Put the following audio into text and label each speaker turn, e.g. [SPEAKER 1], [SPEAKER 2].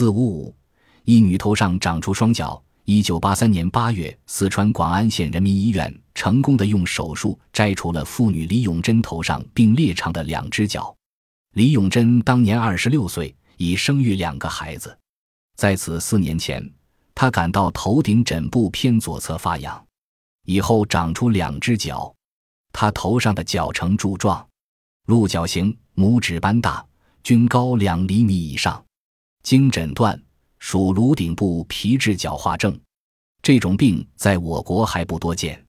[SPEAKER 1] 四五五，一女头上长出双脚。一九八三年八月，四川广安县人民医院成功的用手术摘除了妇女李永珍头上并列长的两只脚。李永珍当年二十六岁，已生育两个孩子。在此四年前，她感到头顶枕部偏左侧发痒，以后长出两只脚。她头上的角呈柱状，鹿角形，拇指般大，均高两厘米以上。经诊断。属颅顶部皮质角化症，这种病在我国还不多见。